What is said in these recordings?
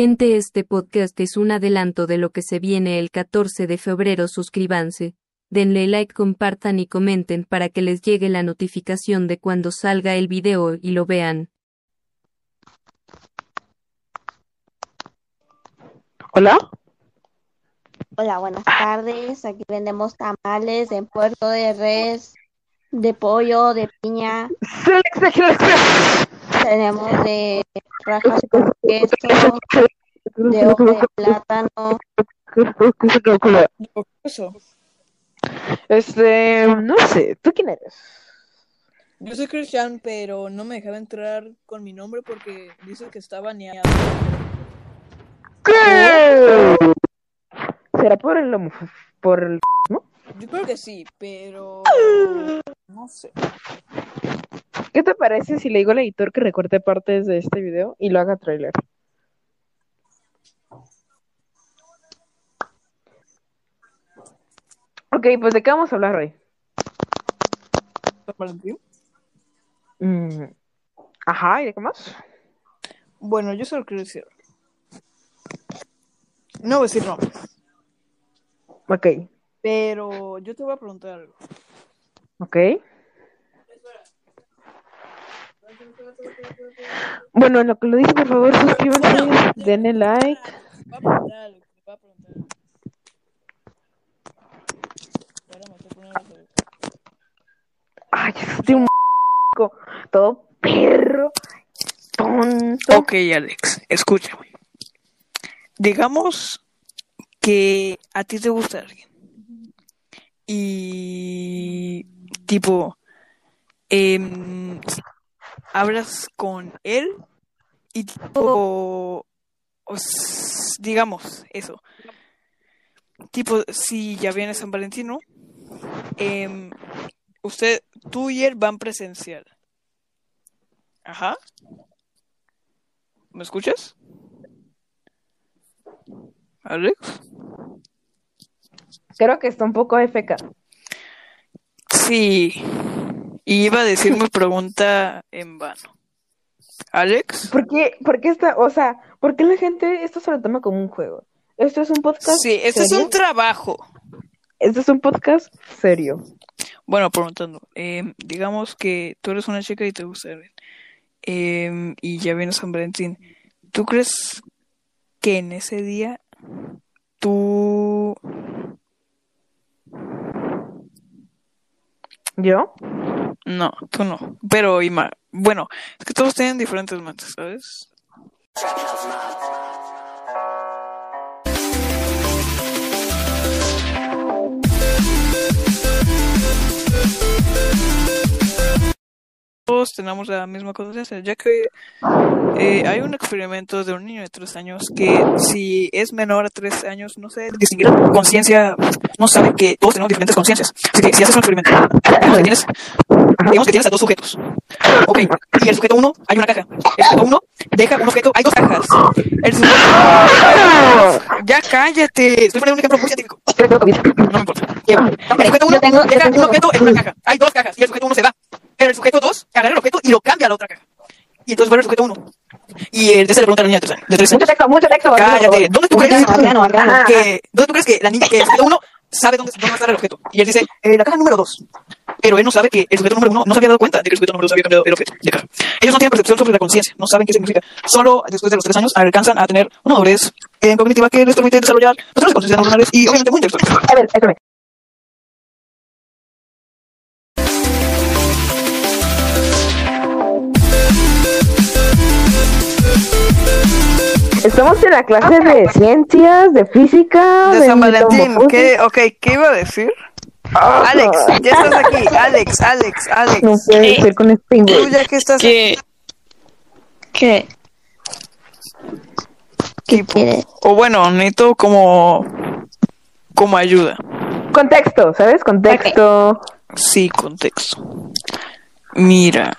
Gente, este podcast es un adelanto de lo que se viene el 14 de febrero. Suscríbanse, denle like, compartan y comenten para que les llegue la notificación de cuando salga el video y lo vean. Hola. Hola, buenas tardes. Aquí vendemos tamales en puerto de res, de pollo, de piña. Tenemos de rajas con queso, de hoja de plátano. Este, no sé, ¿tú quién eres? Yo soy Cristian, pero no me dejaba entrar con mi nombre porque dice que estaba baneado. ¿Qué? ¿Será por el homo- por el ¿no? Yo creo que sí, pero no sé. ¿Qué te parece si le digo al editor que recorte partes de este video y lo haga trailer? Ok, pues ¿de qué vamos a hablar hoy? ¿San Valentín? Mm, Ajá, ¿y de qué más? Bueno, yo solo quiero decir. No voy a decir nombres, Ok, pero yo te voy a preguntar algo. ok. Bueno, en lo que lo dice, por favor, suscríbanse, denle like. Te voy a preguntar algo, te voy a preguntar algo. Ahora me estoy poniendo los oídos. Ay, estoy un todo perro, tonto. Ok, Alex, escúchame. Digamos que a ti te gusta alguien. Y tipo, em, hablas con él y tipo, os- digamos eso. Tipo, si ya viene San Valentino, em, usted, tú y él van presencial. Ajá. ¿Me escuchas? Alex. Creo que está un poco FK. Sí. Y iba a decir mi pregunta en vano. Alex. ¿Por qué, por qué está, o sea, por qué la gente esto se lo toma como un juego? Esto es un podcast Sí, este es un trabajo. Esto es un podcast serio. Bueno, preguntando. em, digamos que tú eres una chica y te gusta él. Em, y ya viene San Valentín. ¿Tú crees que en ese día tú... ¿Yo? No, tú no. Pero, Ima, bueno, es que todos tienen diferentes mentes, ¿sabes? Todos tenemos la misma conciencia, ya que eh, hay un experimento de un niño de tres años que si es menor a tres años no sé distinguir la conciencia, no sabe que todos tenemos diferentes conciencias. Así que si haces un experimento, tienes, digamos que tienes a dos sujetos. Ok, y el sujeto uno, hay una caja. El sujeto uno deja un objeto, hay dos cajas. El sujeto... Ya cállate, estoy poniendo un ejemplo muy científico. No me importa. El sujeto uno deja un objeto en una caja. Hay dos cajas y el sujeto uno se va. Pero el sujeto dos agarra el objeto y lo cambia a la otra caja. Y entonces vuelve el sujeto uno. Y el tercero le pregunta a la niña de tres años. De años. texto, mucho texto. Cállate. ¿Dónde tú crees que, ¿dónde tú crees que la niña, que el sujeto uno sabe dónde, dónde va a estar el objeto? Y él dice, eh, la caja número dos. Pero él no sabe que el sujeto número uno no se había dado cuenta de que el sujeto número dos había cambiado el objeto de caja. Ellos no tienen percepción sobre la conciencia, no saben qué significa. Solo después de los tres años alcanzan a tener una madurez eh, cognitiva que les permite desarrollar otras conciencias normales y obviamente muy intelectuales. A ver, espérame. Estamos en la clase de ciencias, de física, De San Valentín. ¿qué, ok, ¿qué iba a decir? Ah, Alex, ya estás aquí, Alex, Alex, Alex. No puede ser con este Tú ya que estás ¿Qué? ¿Qué? ¿Qué quiere? O bueno, necesito como, como ayuda. Contexto, ¿sabes? Contexto. Sí, contexto. Mira.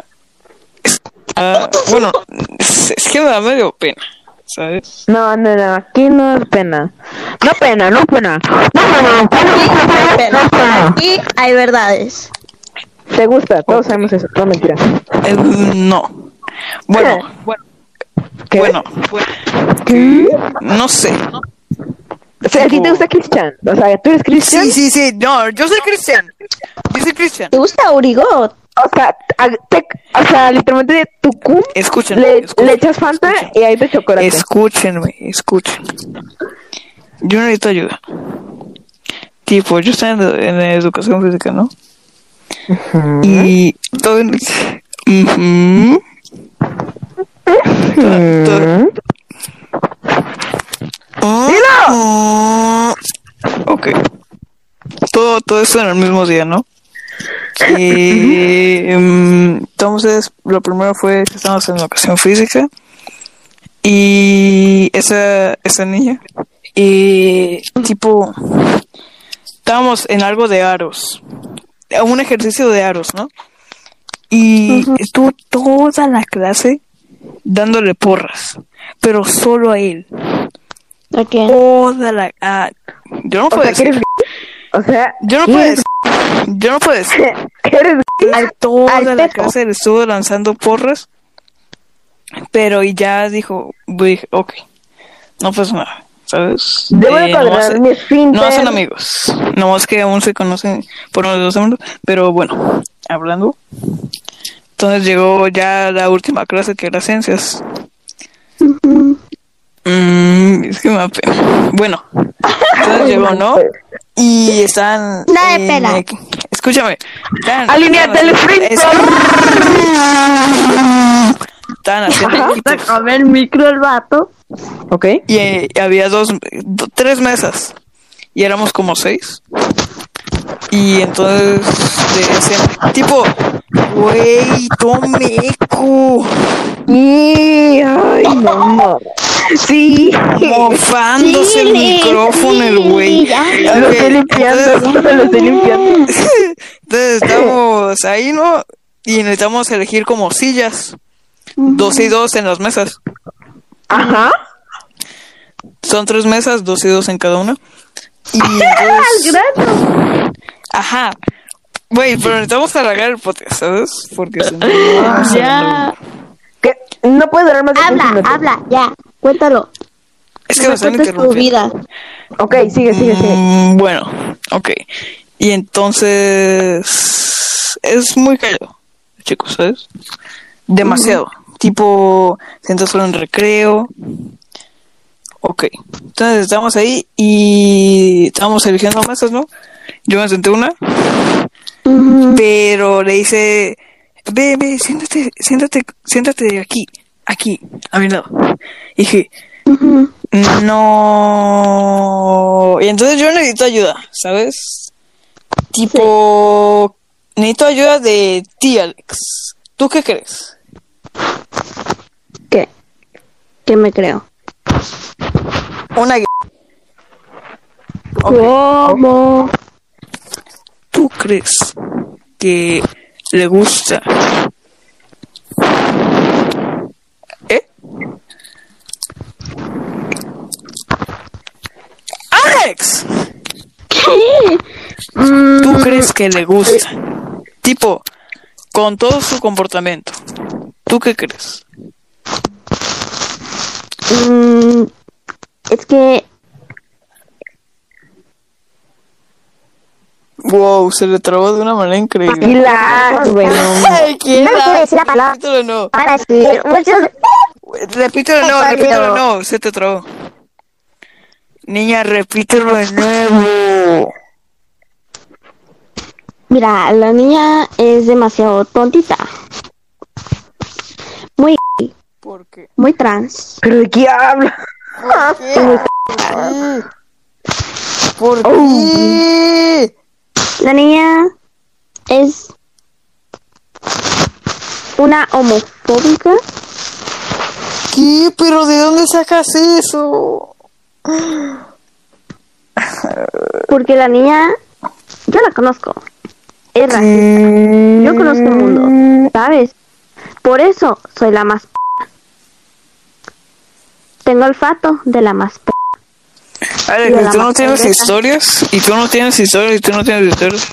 bueno, es, es que me da medio pena, ¿sabes? No, no, no, aquí no es pena. No pena, no pena. Aquí hay verdades. Te gusta, todos sabemos eso, no mentira. Eh, no. Bueno, bueno. ¿Qué? Bueno, no sé. O sea, a ti te gusta Cristian. O sea, tú eres Cristian. Sí, sí, sí. No, yo soy cristian. Yo soy cristian. ¿Te gusta Urigot? O sea, a- te- o sea, literalmente de tu cum le, echas Fanta escúchenme. y ahí te chocolate. Escúchenme, escúchenme. Yo necesito ayuda. Tipo, yo estoy en, en educación física, ¿no? Y todo. Ujú. todo- Ah. Ok. Todo, todo esto en el mismo día, ¿no? Y em, entonces, lo primero fue que estábamos en educación física. Y esa, esa niña. Y tipo, estábamos en algo de aros. Un ejercicio de aros, ¿no? Y estuvo toda la clase dándole porras. Pero solo a él. ¿A quién? Toda la. ah, yo no O puedo sea, decir. O sea, Yo no ¿qué puedo decir. Yo no puedo decir. ¿Qué eres? Al, Toda al la clase le estuvo lanzando porras. Pero y ya dijo, dije, ok, no pasa nada, ¿sabes? Debo de Eh, nomás- cuadrar mi esfínter. no son amigos, nomás que aún se conocen por unos dos segundos, pero bueno, hablando. Entonces llegó ya la última clase que era ciencias. Mm, es que me da pena. Bueno, entonces llegó, ¿no? Y están. Nada de en- pena. escúchame. Están, Alineate el es- Estaban haciendo. A ver, micro el vato. Ok. Y eh, había dos, do- tres mesas. Y éramos como seis. Y entonces decían, tipo, güey, tomeco. Y, ay, no, no. Sí. Mofándose el Sí, micrófono el güey. Lo estoy limpiando, entonces- lo estoy limpiando. Entonces estamos ahí, ¿no? Y necesitamos elegir como sillas. Dos y dos en las mesas. Ajá. Son tres mesas, dos y dos en cada una. Y entonces, ajá. Güey, pero necesitamos alargar el podcast, ¿sabes? Porque si no, Ya. ¿Qué? No puedes durar más de Habla, 15 minutos. habla, ya. Cuéntalo. Es que me están cuentes tu vida. Ok, sigue, sigue, sigue. Mm, bueno, ok. Y entonces es muy callado, chicos, ¿sabes? Demasiado. Tipo, sientas solo en recreo. Ok. Entonces estamos ahí y estamos eligiendo mesas, ¿no? Yo me senté una, pero le hice, ve, ve, siéntate, siéntate, siéntate aquí, aquí, a mi lado. Y dije, no. Y entonces yo necesito ayuda, ¿sabes? Tipo, necesito ayuda de ti, Alex. ¿Tú qué crees? ¿Qué? ¿Qué me creo? Una gu- Ok. ¿Cómo? ¿Tú crees que le gusta? ¿Eh? ¡Alex! Mm, ¿Tú crees que le gusta? Tipo, con todo su comportamiento. ¿Tú qué crees? mm, es que Wow, se le trabó de una manera increíble. Relax, güey. no. Ay, ¿quién No quiero decir la palabra. Repítelo no. para decir muchos Repítelo no, repítelo no, se te trabó. Niña, repítelo de nuevo. Mira, la niña es demasiado tontita. Muy, ¿Por qué? muy trans. ¿Pero de qué habla? ¿Por Oh. qué? La niña es una homofóbica. ¿Qué? ¿Pero de dónde sacas eso? Porque la niña, yo la conozco. Es racista. Yo conozco el mundo, ¿sabes? Por eso soy la más p. Tengo olfato de la más p. ¿y la tú no más tienes historias? ¿Y tú no tienes historias? ¿Y tú no tienes historias?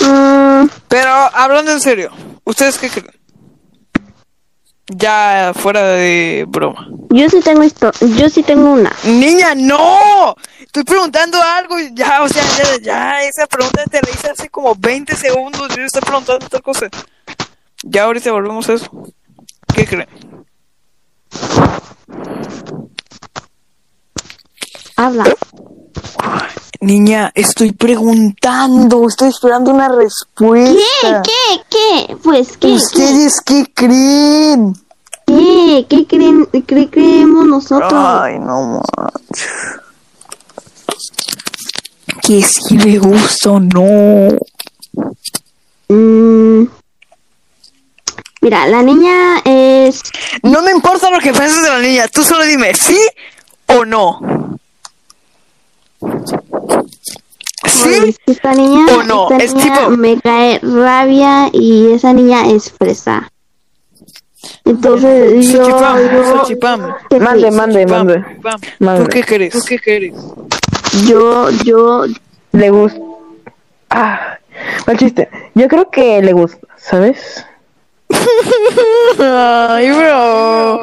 Mm, Pero hablando en serio, ¿ustedes qué creen? Ya fuera de broma. Yo sí tengo esto, yo sí tengo una. Niña, no. Estoy preguntando algo y ya, o sea, ya, ya, esa pregunta te la hice hace como 20 segundos. Yo estoy preguntando otra cosa. Ya ahorita volvemos a eso. ¿Qué creen? Habla. Niña, estoy preguntando, estoy esperando una respuesta. ¿Qué? ¿Qué? Pues, ¿qué? ¿Ustedes qué creen? ¿Qué? ¿Qué creen, qué creemos nosotros? Ay, no manches. Que si le gusta o no. Mm. Mira, la niña es... No me importa lo que pienses de la niña, tú solo dime sí o no. Oye, ¿Sí? Esta niña, o no, esta es niña tipo- me cae rabia y esa niña es fresa. Entonces yo... Yo- ¿qué Mande, mande, mande. Mande. ¿Tú qué crees? ¿Tú qué crees? Yo, yo, Le gusta. Ah, mal chiste. Yo creo que le gusta, ¿sabes? Ay, bro.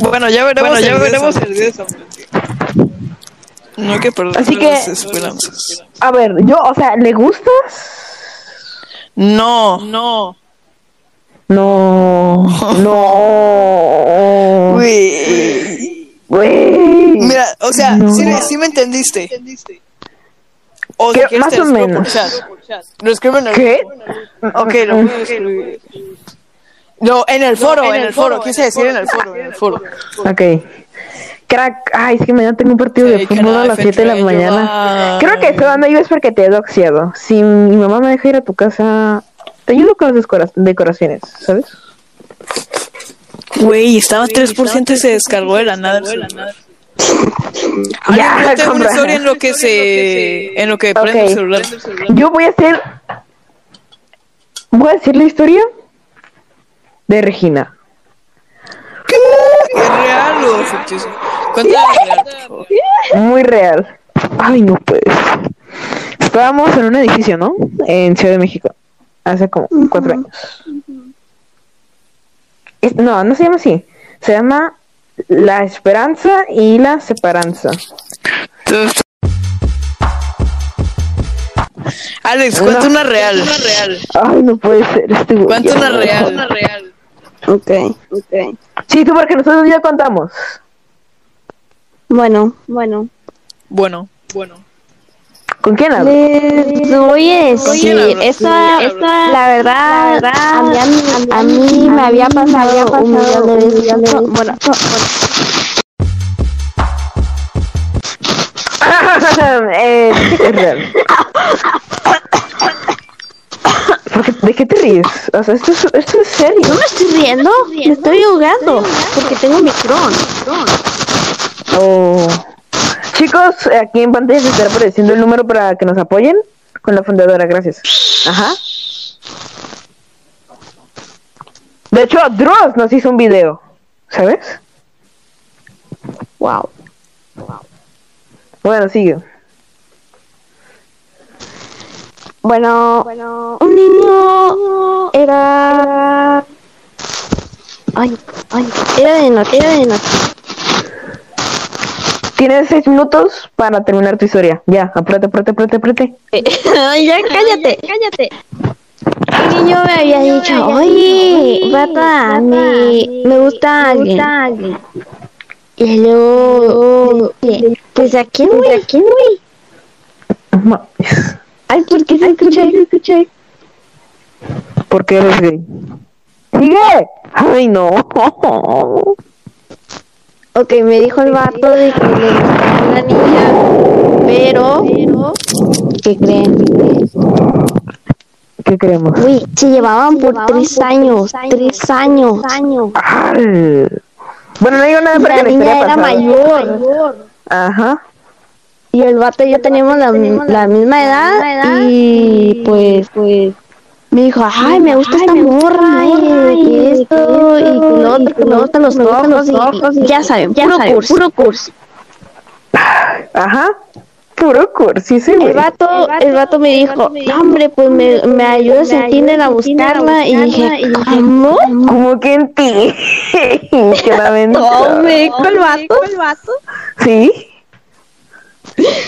Bueno, ya veremos, Bueno, ya el veremos el día de. No hay que perder Así que- las esperanzas. A ver, yo, o sea, ¿le gustas? No, no. No. No. Güey. Mira, o sea, No. sí, sí me entendiste. O Que- sea, ¿quieres más o menos. por chat? Lo escribo en el ¿Qué? Ok, lo voy a escribir. No, en el foro, en el foro, quise decir en el foro, en el foro. Ok. Crack, ay, es que mañana tengo un partido de fútbol a las 7 de la mañana. you? Creo que eso no iba es porque te he doxiado. Si mi mamá me deja ir a tu casa, te ayudo con las decora- decoraciones, ¿sabes? Güey, estaba 3% y se descargó de la nada. Ya, tengo una historia en lo que se, en lo que prende el Ok. celular. Yo voy a hacer. Voy a decir la historia de Regina. ¿Es real o ficticio? Cuéntame real, por favor. Muy real. Ay, no puedes. Estábamos en un edificio, ¿no? En Ciudad de México. Hace como cuatro años. No, no se llama así. Se llama La Esperanza y la Separanza. Entonces- Alex, cuenta No. una real. Una real. Ay, no puede ser este. Cuenta una real. Una real. ok, ok. Sí, tú, porque nosotros ya contamos. Bueno, bueno. Bueno, bueno. ¿Con quién hablas? Les voy a ¿Con quién decir, esta, ¿Con quién esta, la verdad, a mí, a mí, a mí me había pasado un millón de veces. eso. Bueno, Eh, es real. ¿Por qué- ¿De qué te ríes? O sea, esto es, esto es serio. no me estoy riendo, me estoy ahogando, porque tengo micrón. Oh. Chicos, aquí en pantalla se estará apareciendo el número para que nos apoyen con la fundadora, gracias. Ajá. De hecho, Dross nos hizo un video, ¿sabes? Wow. Bueno, sigue. Bueno, un niño era... Ay, ay, era de noche, era de noche. Tienes seis minutos para terminar tu historia. Ya, apúrate, apúrate, apúrate, apúrate. Ay, ya cállate, cállate. El niño me había dicho, oye, Bata, me, me gusta alguien. Y luego, pues a quién, güey, a quién, güey. Ay, ¿por qué se escucha? Se escucha. ¿Por qué eres gay? ¡Sigue! ¡Ay, no! Ok, me dijo el vato de que le gustaba la niña, pero, ¿qué creen? ¿Qué queremos? Uy, se llevaban por tres años, tres años. Ay. Bueno, no digo nada porque La la niña era mayor. Ajá. Y el vato y yo teníamos la, la misma edad y pues pues me dijo, ay, me gusta esta morra y esto y que lo otro, que me gustan los ojos y ya saben, puro curso. Puro curso. Ajá. Puro cursi, sí. El vato, el vato me dijo, "No, hombre, pues me, me ayudas en Tinder a buscarla. Y dije, ¿cómo? Como que en ti. que la No, me dijo el vato. Sí.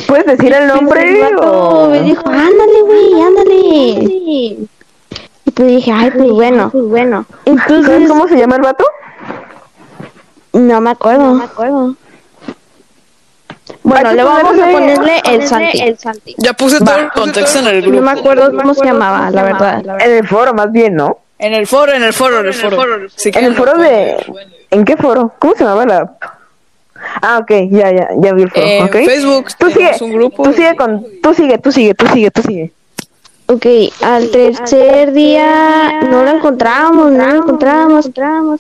¿Puedes decir el nombre? El vato o- me dijo, ándale, güey, ándale. Y pues dije, ay, pues bueno. Pues bueno. ¿Sabes Entonces, cómo se llama el vato? no me acuerdo. No me acuerdo. Bueno, que le vamos a ponerle- ponerle el Santi. Ya puse todo el contexto en el No grupo. me acuerdo cómo se llamaba, la verdad. En el foro, más bien, ¿no? En el foro, en el foro, en el foro. En el foro de... ¿En qué foro? ¿Cómo se llamaba la...? Ah, ok, ya, ya, ya vi el foro, En ok. Facebook Tú sigue, un grupo. tú sigue con... Tú sigue, tú sigue, tú sigue, tú sigue. Ok, al tercer día no lo encontrábamos, no lo encontrábamos.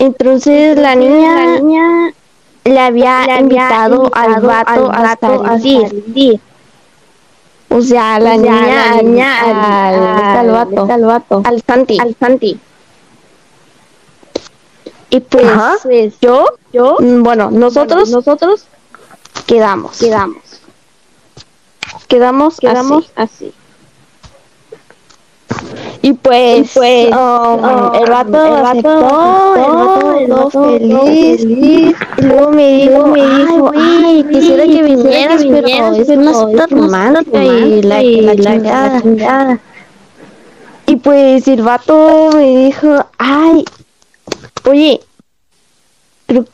Entonces la niña le había invitado al vato a salir. O sea, la niña, al, al, vato, al Santi, al Santi. Y pues, pues, yo, yo, bueno, nosotros, nosotros quedamos, quedamos, quedamos, quedamos así. Y pues, pues um, el vato aceptó, el vato quedó feliz, Y luego me dijo, me dijo, ay, quisiera que vinieras, pero es una cita romántica y la, la chingada. Y pues el vato me dijo, ay, oye, creo,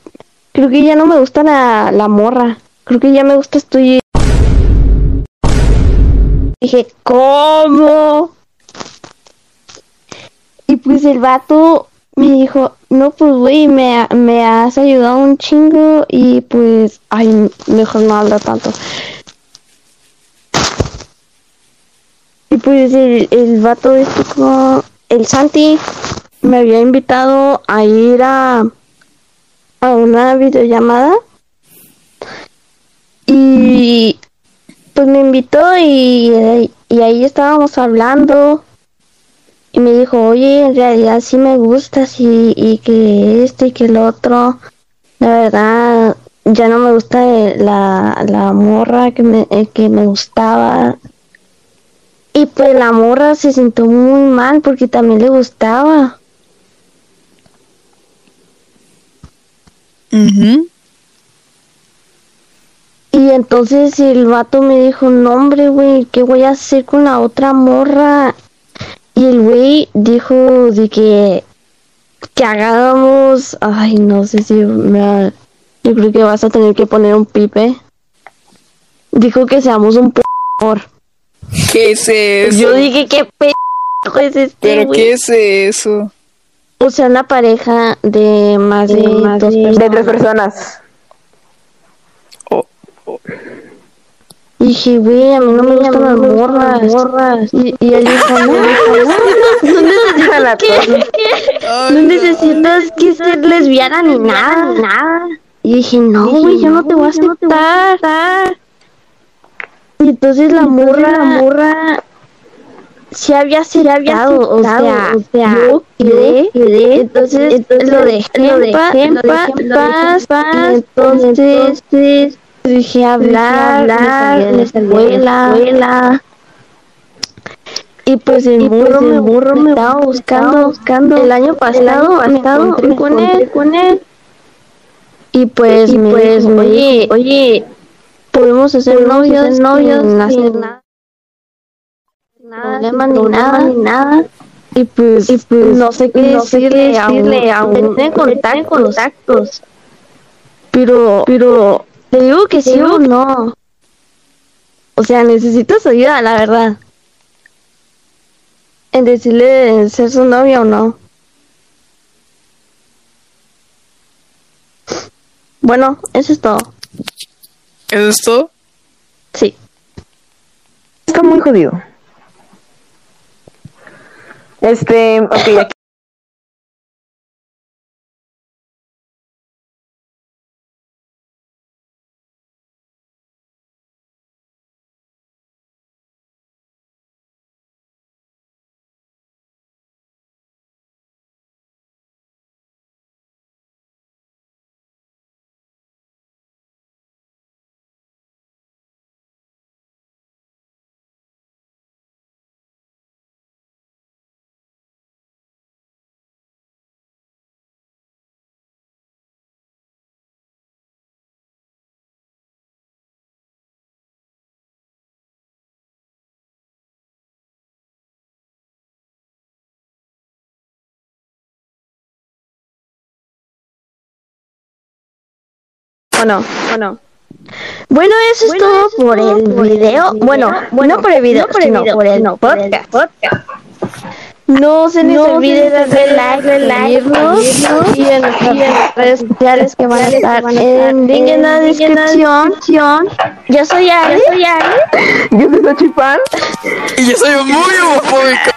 creo que ya no me gusta la, la morra, creo que ya me gustas tú y Dije, ¿cómo? Y pues el vato me dijo, no, pues güey, me, me has ayudado un chingo y pues, ay, mejor no habla tanto. Y pues el, el vato este como, el Santi, me había invitado a ir a, a una videollamada. Y pues me invitó y, y ahí estábamos hablando y me dijo, oye, en realidad sí me gustas y, y que esto y que el otro. La verdad, ya no me gusta la, la morra que me, eh, que me gustaba. Y pues la morra se sintió muy mal porque también le gustaba. Ujú. Y entonces el vato me dijo, no hombre, güey, ¿qué voy a hacer con la otra morra? Y el güey dijo de que, que hagamos, ay, no sé si me va- yo creo que vas a tener que poner un pipe. Dijo que seamos un p ¿Qué es eso? Yo dije, ¿qué p es este, ¿Pero güey? qué es eso? O sea, una pareja de más de, dos personas. De tres personas. Oh, Y dije, güey, a mí no me gustan las morras. Y, y él dijo, no, no, A la no necesitas que ser lesbiana ni nada, ni nada. Y dije, no, güey, yo no te voy a aceptar. Y entonces la morra, la morra, se había aceptado, o sea, yo quedé, entonces, lo dejé, lo dejé paz, entonces, dije hablar, hablar, en la escuela, y pues el burro, me, burro me estaba buscando, buscando, el año pasado, me encontré con él, con él, y pues me dijo, oye, oye, podemos hacer novios, novios, sin hacer nada, problema ni nada, ni nada. Y pues, y pues no sé qué decirle, a un, tiene contactos, Pero, pero, te digo que sí o no. O sea, necesitas ayuda, la verdad. En decirle ser su novia o no. Bueno, eso es todo. ¿Eso es todo? Sí. Está muy jodido. Este, ok, aquí no? ¿O no? Bueno, eso es todo por el video. Bueno, bueno, por el video, sino por el podcast. No se les olvide darle like, seguirnos y en nuestras redes sociales que van a estar en link en la descripción. Yo soy Ali. Yo soy Sachipán. Y yo soy muy homofóbico.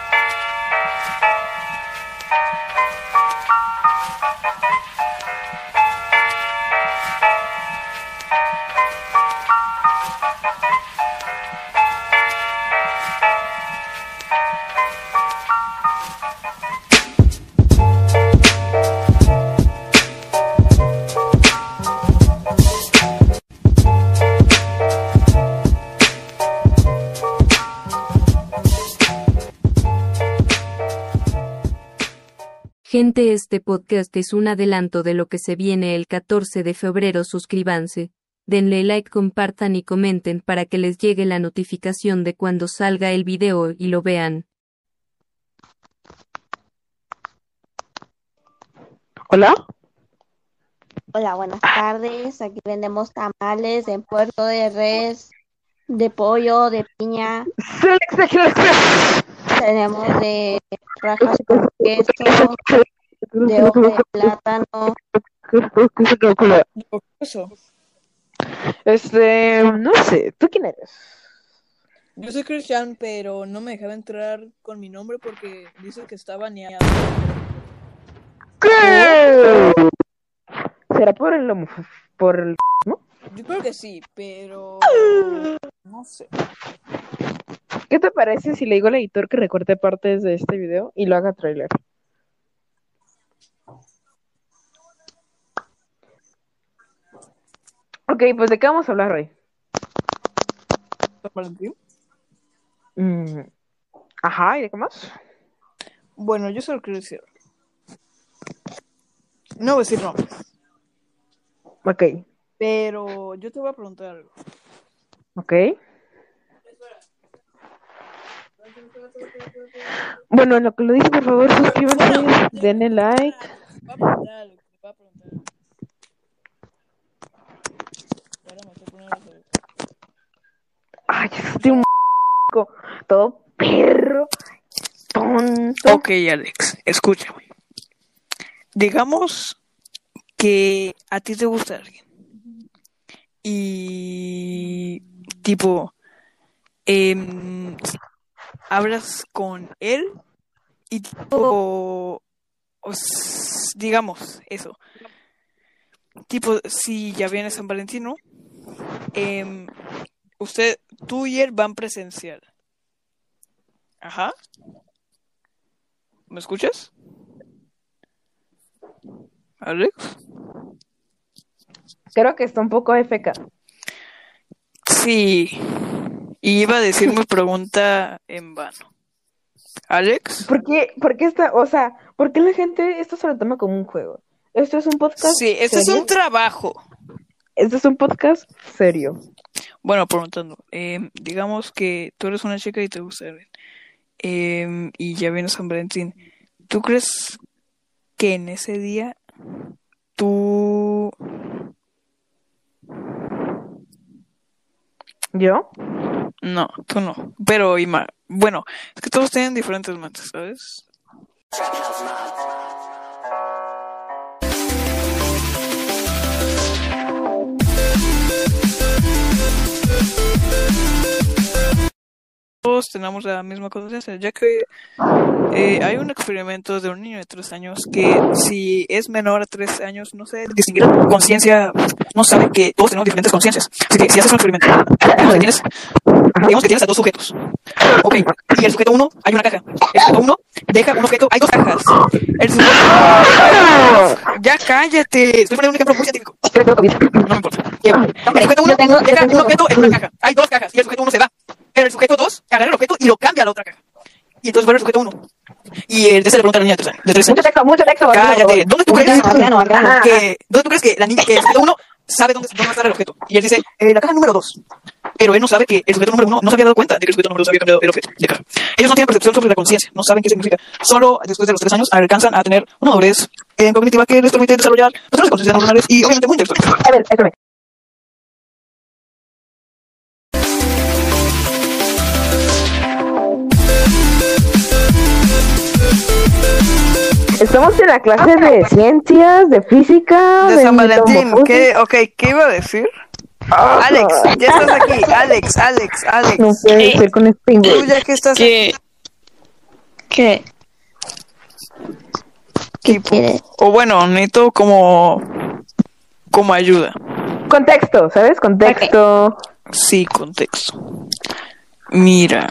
Gente, este podcast es un adelanto de lo que se viene el 14 de febrero. Suscríbanse, denle like, compartan y comenten para que les llegue la notificación de cuando salga el video y lo vean. Hola. Hola, buenas tardes. Aquí vendemos tamales en Puerto de Res, de pollo, de piña. Tenemos de rajas con queso, de hoja de plátano. Eso. Este, no sé, ¿tú quién eres? Yo soy Cristian, pero no me dejaba entrar con mi nombre porque dice que está baneado. ¿Qué? ¿Será por el homo- por el Yo creo que sí, pero no sé. ¿Qué te parece si le digo al editor que recorte partes de este video y lo haga trailer? Ok, pues ¿de qué vamos a hablar? ¿San Valentín? Mm, Ajá, ¿y de qué más? Bueno, yo solo quiero decir. No voy a decir nombres, Ok, pero yo te voy a preguntar algo. ok. Bueno, en lo que lo dice, por favor, suscríbanse, denle like. Voy a preguntar voy a preguntar. Ay, estoy un todo perro, tonto. Ok, Alex, escúchame. Digamos que a ti te gusta alguien. Y tipo, em, hablas con él y tipo, os- digamos eso. Tipo, si ya viene San Valentín, ¿no? Em, usted, tú y él van presencial. Ajá. ¿Me escuchas? Alex. Creo que está un poco FK. Sí. Y iba a decir mi pregunta en vano. Alex. ¿Por qué, por qué está, o sea, por qué la gente esto se lo toma como un juego? Esto es un podcast Sí, este es un trabajo. Esto es un podcast serio. Bueno, preguntando. em, digamos que tú eres una chica y te gusta. Em, y ya viene San Valentín. ¿Tú crees que en ese día tú... ¿Yo? No, tú no. Pero, Ima, bueno, es que todos tienen diferentes mentes, ¿sabes? Todos tenemos la misma conciencia, ya que eh, hay un experimento de un niño de tres años que si es menor a tres años no sé distinguir la conciencia, no sabe que todos tenemos diferentes conciencias. Así que si haces un experimento, digamos que tienes, digamos que tienes a dos sujetos. Ok, y el sujeto uno hay una caja. El sujeto uno deja un objeto, hay dos cajas. El sujeto... Ya cállate, estoy poniendo un ejemplo muy científico. No me importa. El sujeto uno deja un objeto en una caja. Hay dos cajas y el sujeto uno se va. Pero el sujeto dos agarra el objeto y lo cambia a la otra caja. Y entonces vuelve el sujeto uno. Y el de ese le pregunta a la niña de tres años. De tres años. Mucho texto, mucho texto. Cállate. ¿Dónde tú crees Organo, organo. que, ¿dónde tú crees que la niña, que el sujeto uno sabe dónde, dónde va a estar el objeto? Y él dice, eh, la caja número dos. Pero él no sabe que el sujeto número uno no se había dado cuenta de que el sujeto número dos había cambiado el objeto de caja. Ellos no tienen percepción sobre la conciencia, no saben qué significa. Solo después de los tres años alcanzan a tener una madurez eh, cognitiva que les permite desarrollar otras conciencias neuronales y obviamente muy intelectuales. A ver, espérame. Estamos en la clase de ciencias, de física, De San Valentín. ¿qué? Ok, ¿qué iba a decir? Ah, Alex, ya estás aquí. Alex, Alex, Alex. No puede ser con este Tú güey. ya que estás ¿Qué? ¿Qué? ¿Qué quieres? O bueno, necesito como como ayuda. Contexto, ¿sabes? Contexto. Sí, contexto. Mira.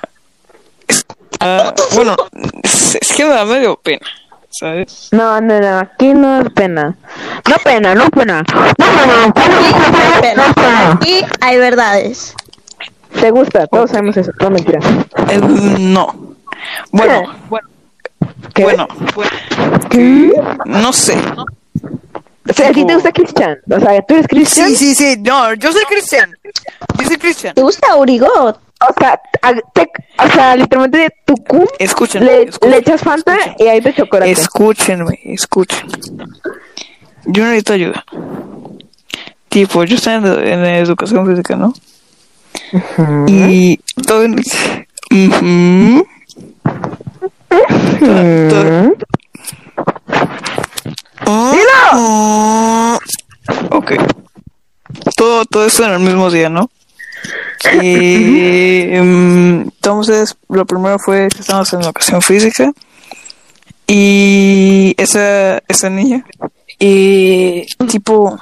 ah, bueno, es, es que me da medio pena, ¿sabes? No, no, no, aquí no es pena. No pena, no pena. No pena, no pena, no pena. Y hay verdades. Te gusta, todos sabemos eso. No, mentira. Eh, no. Bueno, bueno, ¿Qué? bueno, ¿Qué? no sé. O sea, ¿a ti te gusta Cristian? O sea, ¿tú eres Cristian? Sí, sí, sí, no, yo soy Cristian. Yo soy Cristian. ¿Te gusta Urigot? O sea, a- te- o sea, literalmente tu cum Escúchenme, le, le echas Fanta escuchen. y ahí te chocolate. Escúchenme, escuchen. Yo necesito ayuda. Tipo, yo estoy en, en educación física, ¿no? Y todo en- Ujú. Mm. Ah, Ok. Todo, todo eso en el mismo día, ¿no? Y, em, entonces, lo primero fue que estábamos en educación física. Y esa, esa niña. Y tipo,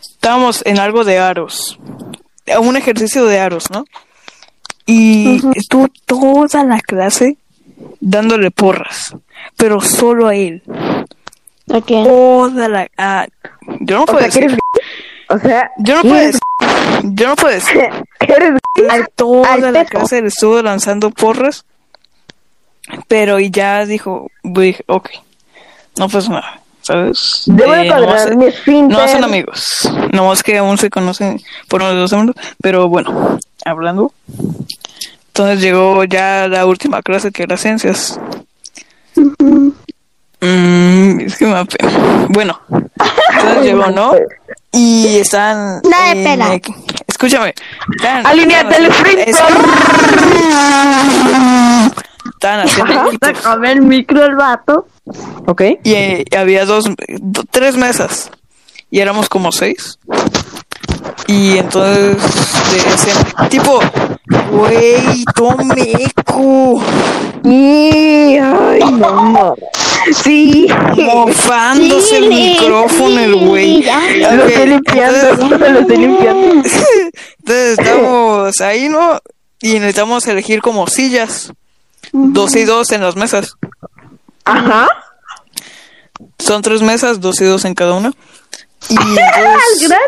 estábamos en algo de aros. Un ejercicio de aros, ¿no? Y estuvo toda la clase dándole porras. Pero solo a él. Toda la. ah, yo no puedo decir. O sea, Yo no ¿qué puedo decir. Yo no puedo decir. ¿Qué eres? Toda al la clase le estuvo lanzando porras. Pero y ya dijo, dije, ok, no pasa nada, ¿sabes? Debo de Eh, nomás- esfínter. no son amigos, no es que aún se conocen por unos dos segundos, pero bueno, hablando. Entonces llegó ya la última clase que era ciencias. Mm, es que me da pena. Bueno, entonces llegó, ¿no? Y están. Nada de en pena. el- Escúchame. Están, Alineate el estaban sprint. haciendo-. A ver el micro el vato. Ok. Y eh, había dos, do- tres mesas. Y éramos como seis. Y entonces decían, tipo, güey, tomeco. Y, ay, no, no. Sí. Mofándose el Sí, micrófono, el güey. Lo estoy limpiando, entonces- lo estoy limpiando. Entonces estamos ahí, ¿no? Y necesitamos elegir como sillas. Dos y dos en las mesas. Ajá. Son tres mesas, dos y dos en cada una. Y entonces,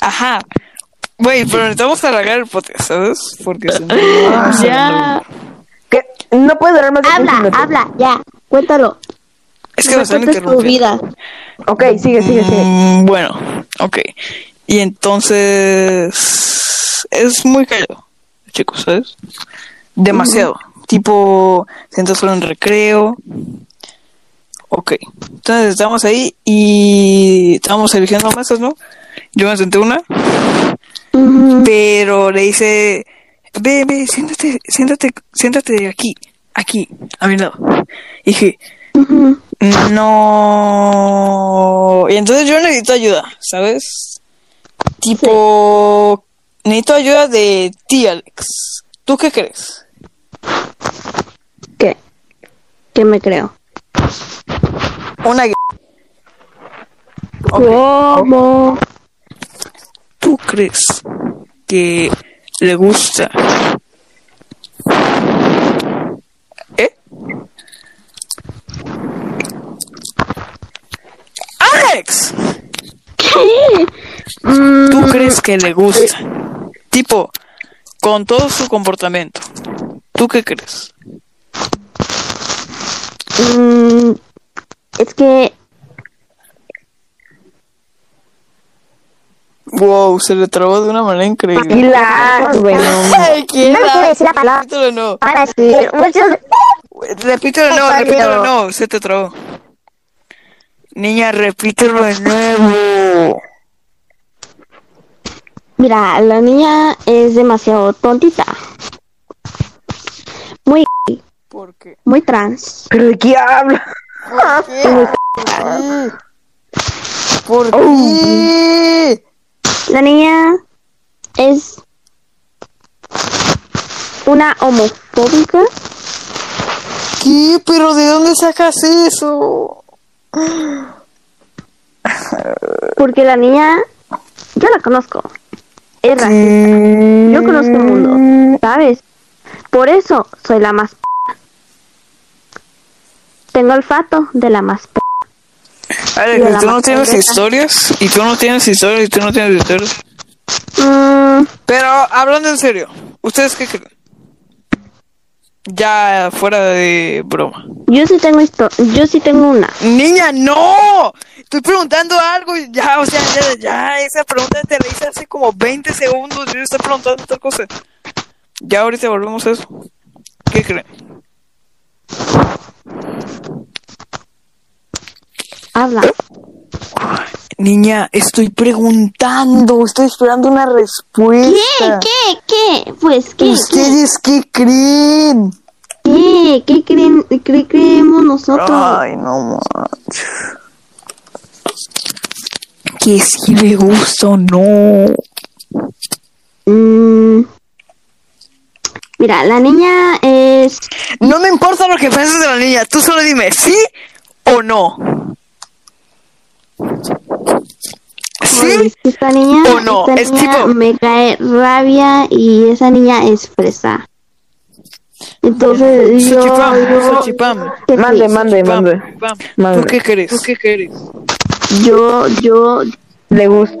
ajá. Güey, pero necesitamos alargar el podcast, ¿sabes? Porque si no, Ya. Que no puede durar más de 15 Habla, habla, ya. Cuéntalo. Es que No me están cuentes tu vida. Ok, sigue, sigue, sigue. Mm, bueno, ok. Y entonces es muy callado, chicos, ¿sabes? Demasiado. Tipo, siento solo en recreo. Ok. Entonces estamos ahí y estamos eligiendo mesas, ¿no? Yo me senté una, pero le hice, ve, ve, siéntate, siéntate, siéntate aquí, aquí, a mi lado. Y dije, no. Y entonces yo necesito ayuda, ¿sabes? Tipo, necesito ayuda de ti, Alex. ¿Tú qué crees? ¿Qué? ¿Qué me creo? Una ¿Cómo? ¿Tú crees que le gusta? ¡Alex! ¿Tú crees que le gusta? Tipo, con todo su comportamiento. ¿Tú qué crees? Mm, es que Wow, se le trabó de una manera increíble. La, bueno. ¿quién No quiero decir la palabra. No. para decir muchos Repítelo no, repítelo no, se te trabó. Niña, repítelo de nuevo. Mira, la niña es demasiado tontita. Muy, ¿Por qué? muy trans. ¿Pero de qué habla? ¿Por qué? La niña es una homofóbica ¿Qué? ¿Pero de dónde sacas eso? porque la niña yo la conozco. Es racista. Yo conozco el mundo, ¿sabes? Por eso soy la más p Tengo olfato de la más p Alex, Y a ¿y la tú no tienes historias? ¿Y tú no tienes historias? ¿Y tú no tienes historias? Mm, Pero hablando en serio, ¿ustedes qué creen? Ya fuera de broma. yo sí tengo histo- yo sí tengo una. Niña, no. Estoy preguntando algo y ya, o sea, ya, ya, esa pregunta te la hice hace como 20 segundos. Yo estoy preguntando otra cosa. Ya ahorita volvemos a eso. ¿Qué creen? Habla. Niña, estoy preguntando, estoy esperando una ¿Qué? respuesta. ¿Qué? ¿Qué? Pues, ¿qué? ¿Ustedes qué creen? ¿Qué? ¿Qué creen, qué creemos nosotros? Ay, no manches. Que si le gusta o no. Mm, mira, la niña es... No me importa lo que pienses de la niña, tú solo dime sí o no. ¿Sí? Esta niña, ¿O no? esta Es niña tipo- me cae rabia y esa niña es fresa. Entonces yo... Xochipam, yo- Xochipam. ¿qué Mande, mande, mande. Mande. ¿Tú qué crees? ¿Tú qué crees? Yo, yo, Le gusta.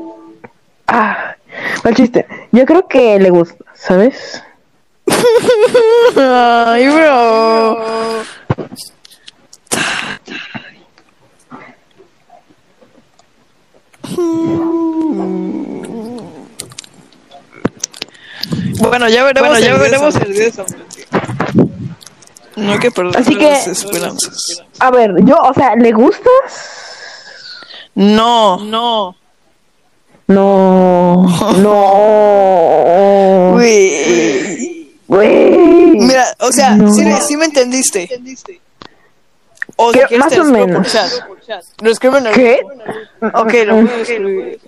Ah, mal chiste. Yo creo que le gusta, ¿sabes? Ay, bro. Bueno, ya veremos, Bueno, ya el veremos San el día de Valentín. No hay que perder Así que- las esperanzas. A ver, yo, o sea, ¿le gustas? No, no. No. No. Güey. Güey. Mira, o sea, No. sí, sí me entendiste. Más te o menos. por chat. Lo escribo en el ¿Qué? Ok, lo voy a escribir.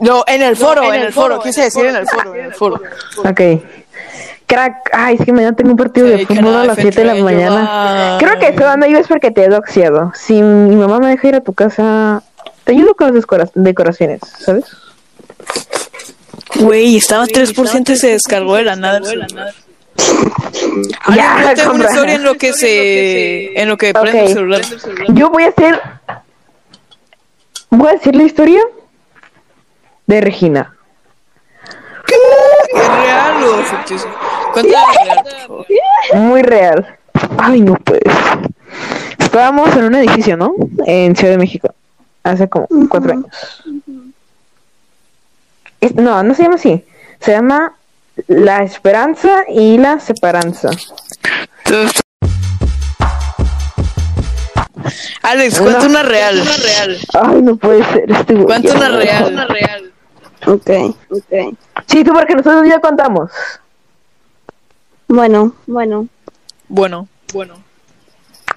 No, en el foro, en el foro, quise decir en el foro, en el foro. Ok. Crack, ay, es que mañana tengo un partido de fútbol a las crack, 7 de la mañana. Creo que eso no ibas porque te he doxiado. Si mi mamá me deja ir a tu casa, te ayudo con las decora- decoraciones, ¿sabes? Güey, estaba 3% y se descargó de la nada. Ya, tengo una historia en lo que se... En lo que prende el celular. Yo voy a hacer. Voy a decir la historia de Regina. ¿Es real o ficticio? Cuéntame real. Muy real. Ay, no puedes. Estábamos en un edificio, ¿no? En Ciudad de México. Hace como cuatro años. Es- no, no se llama así. Se llama La Esperanza y la Separanza. Alex, cuenta una real. Ay, no puede ser. Este. Cuenta una real. no. ok, ok. Sí, tú, porque nosotros ya contamos. Bueno, bueno. Bueno, bueno.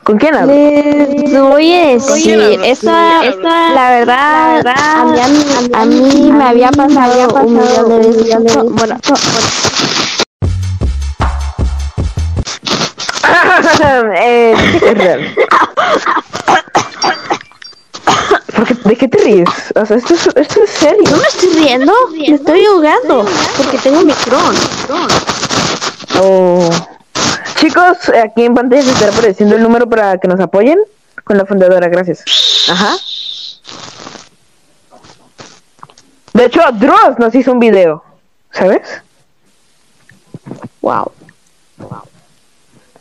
¿Con quién hablas? Les voy a decir, esta, ¿Con quién hablas? la verdad, a mí, a mí, a mí me había pasado un millón de veces. Bueno, Eh, es real. ¿Por qué- ¿De qué te ríes? O sea, esto es, esto es serio. no me estoy riendo, me estoy ahogando, porque tengo micrón. Oh. Chicos, aquí en pantalla se estará apareciendo el número para que nos apoyen con la fundadora, gracias. Ajá. De hecho, Dross nos hizo un video, ¿sabes? Wow.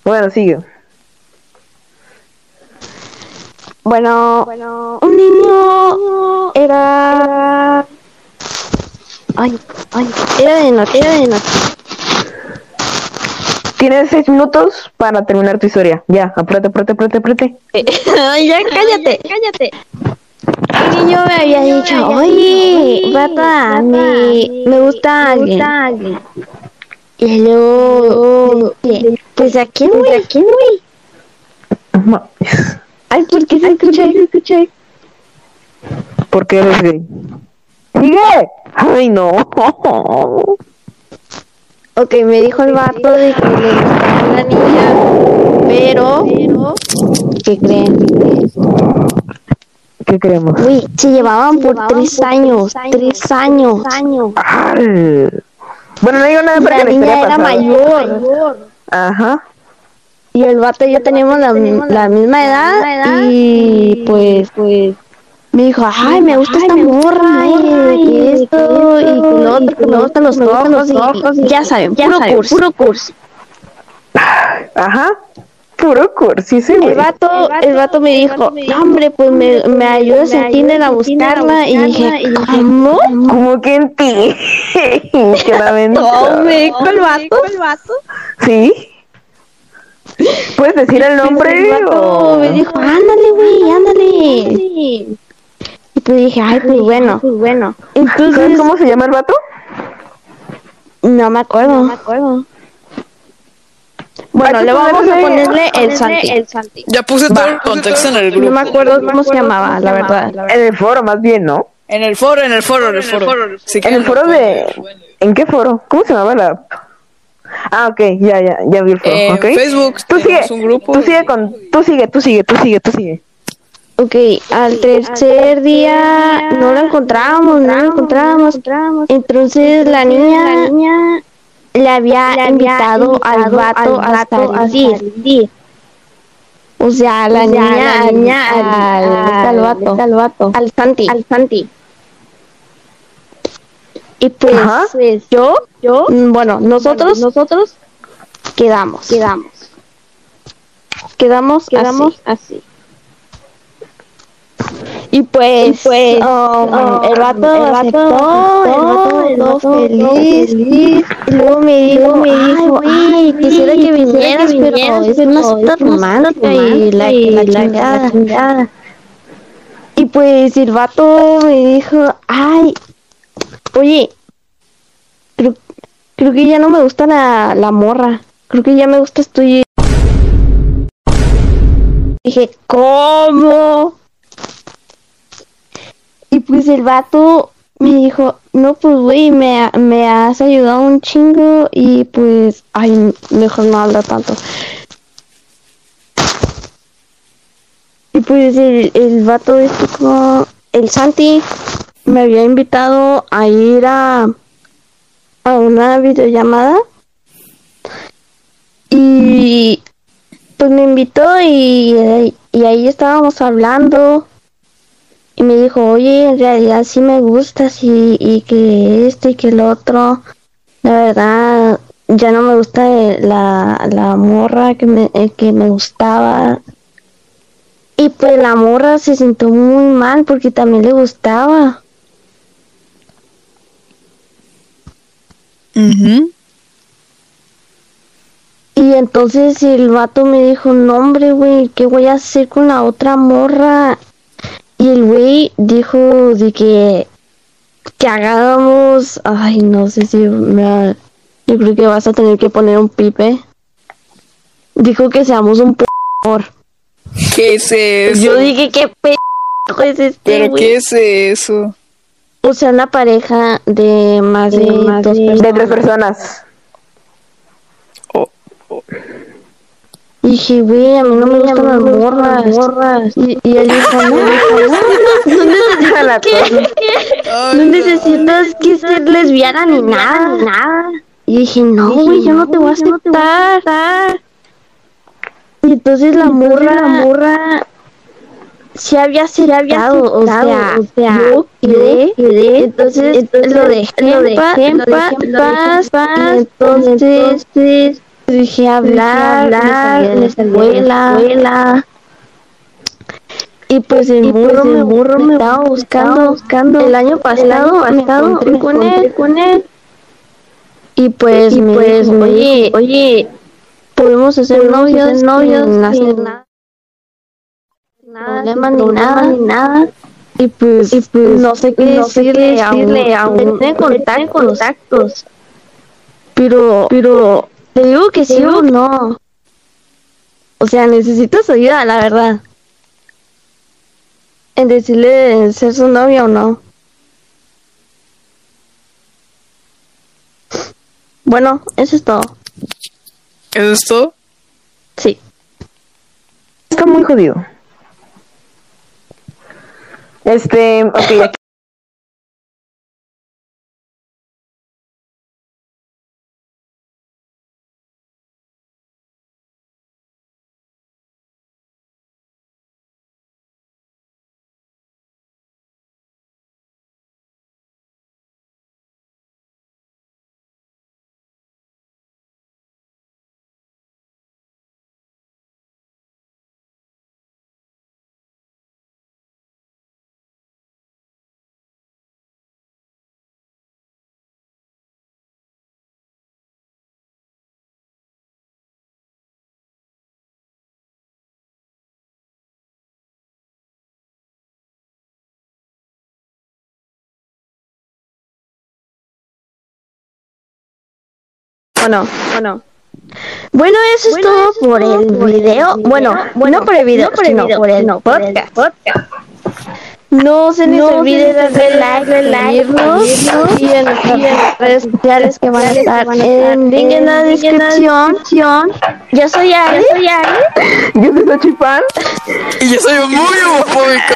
Bueno, sigue. Bueno, un niño era... Ay, ay, era de noche, era de noche. Tienes seis minutos para terminar tu historia. Ya, apúrate, apúrate, apúrate, apúrate. Ay, ya cállate, cállate. El niño me había dicho, oye, bata, me, me gusta alguien. Y luego, pues a quién, voy? ¿a quién mames. Ay, ¿por qué se escucha? Se escucha? ¿Por qué eres gay? ¡Sigue! ¡Ay, no! Ok, me dijo el vato de que le gustaba una niña, pero, ¿qué creen? ¿Qué creemos? Uy, se llevaban por tres años, tres años. Ay. Bueno, no digo nada porque La la niña era pasada. mayor Ajá. y el vato y yo teníamos la, la misma edad y pues, pues me dijo, ay, me gusta esta morra y esto y que lo otro, que me gustan los ojos y ya saben, puro curso. Puro curso. Ajá. Puro cursi, sí. El vato, el vato me dijo, no, hombre, pues me, me ayudas en Tinder a buscarla y dije, ¿cómo? Como que en ti. que la ven. No, me dijo el vato. ¿Sí? ¿Puedes decir el nombre? El vato o- me dijo, ándale, güey, ándale. Y pues dije, ay, pues bueno, pues bueno. ¿Sabes Entonces, cómo se llama el vato? no me acuerdo. No me acuerdo. Bueno, le vamos a ponerle- ponerle el Santi. Ya puse todo el contexto en el No grupo. me acuerdo cómo se llamaba, la verdad. En el foro, más bien, ¿no? En el foro, en el foro, en el foro. En el foro de... ¿En qué foro? ¿Cómo se llamaba la...? Ah, ok, ya, ya, ya vi el foro, En ok. Facebook Tú sigue, tenemos un grupo. tú sigue con... Tú sigue, tú sigue, tú sigue, tú sigue. Ok, al tercer día no lo encontrábamos, no lo encontrábamos. Entonces la niña le había invitado al vato a salir. O sea, la niña, al, vato, al Santi, al Santi. Y pues, pues, yo, yo, mm, bueno, nosotros, nosotros quedamos, quedamos, quedamos, quedamos así. Y pues, pues um, el vato aceptó, el vato quedó feliz, y luego me dijo, me dijo, ay, quisiera que vinieras, pero es una cita romántica y la, la chingada. Y pues el vato me dijo, ay, oye, creo, creo que ya no me gusta la, la morra, creo que ya me gustas tú y Dije, ¿cómo? Pues el vato me dijo, no, pues güey, me, me has ayudado un chingo y pues, ay, mejor no habla tanto. Y pues el, el vato este como, el Santi me había invitado a ir a, a una videollamada y pues me invitó y, y ahí estábamos hablando y me dijo, oye, en realidad sí me gustas y, y que esto y que el otro. La verdad, ya no me gusta la, la morra que me, eh, que me gustaba. Y pues la morra se sintió muy mal porque también le gustaba. Ujú. Y entonces el vato me dijo, no hombre, güey, ¿qué voy a hacer con la otra morra? Y el güey dijo de que, que hagamos, ay, no sé si me va- yo creo que vas a tener que poner un pipe. Dijo que seamos un p amor. ¿Qué es eso? Yo dije, ¿qué p es este, ¿Pero güey? qué es eso? O sea, una pareja de más de, dos De tres personas. personas. Oh, Y dije, güey, a mí no me gustan las morras. Y, y él dijo, no, no, la cosa. no necesitas que ser lesbiana ni nada, nada. Y dije, no, güey, yo no te voy a aceptar. Y entonces la morra, la morra, se había aceptado, o sea, yo quedé, entonces, lo dejé, lo dejé paz, entonces, dije hablar, hablar, en la escuela, y pues el burro, me, burro me estaba buscando, buscando. El año pasado, me encontré con él, con él. Y pues, me pues, dijo, oye, oye, podemos hacer novios, novios, sin hacer nada. Problema ni nada, ni nada. Y pues, y pues no sé qué decirle, decirle a un, tiene contactos, contactos. Pero, pero, te digo que sí o no. O sea, necesito su ayuda, la verdad. en decirle ser su novia o no. Bueno, eso es todo. ¿Eso es todo? Sí. Está muy jodido. Este, ok, aquí. Bueno, bueno. Bueno, eso es todo por el video. Bueno, no por el video, sino por el podcast. No se les olvide darle like, like, y en nuestras redes sociales que van a estar en link en la descripción. Yo soy Ali. Yo soy Xochipán. Y yo soy muy homofóbico.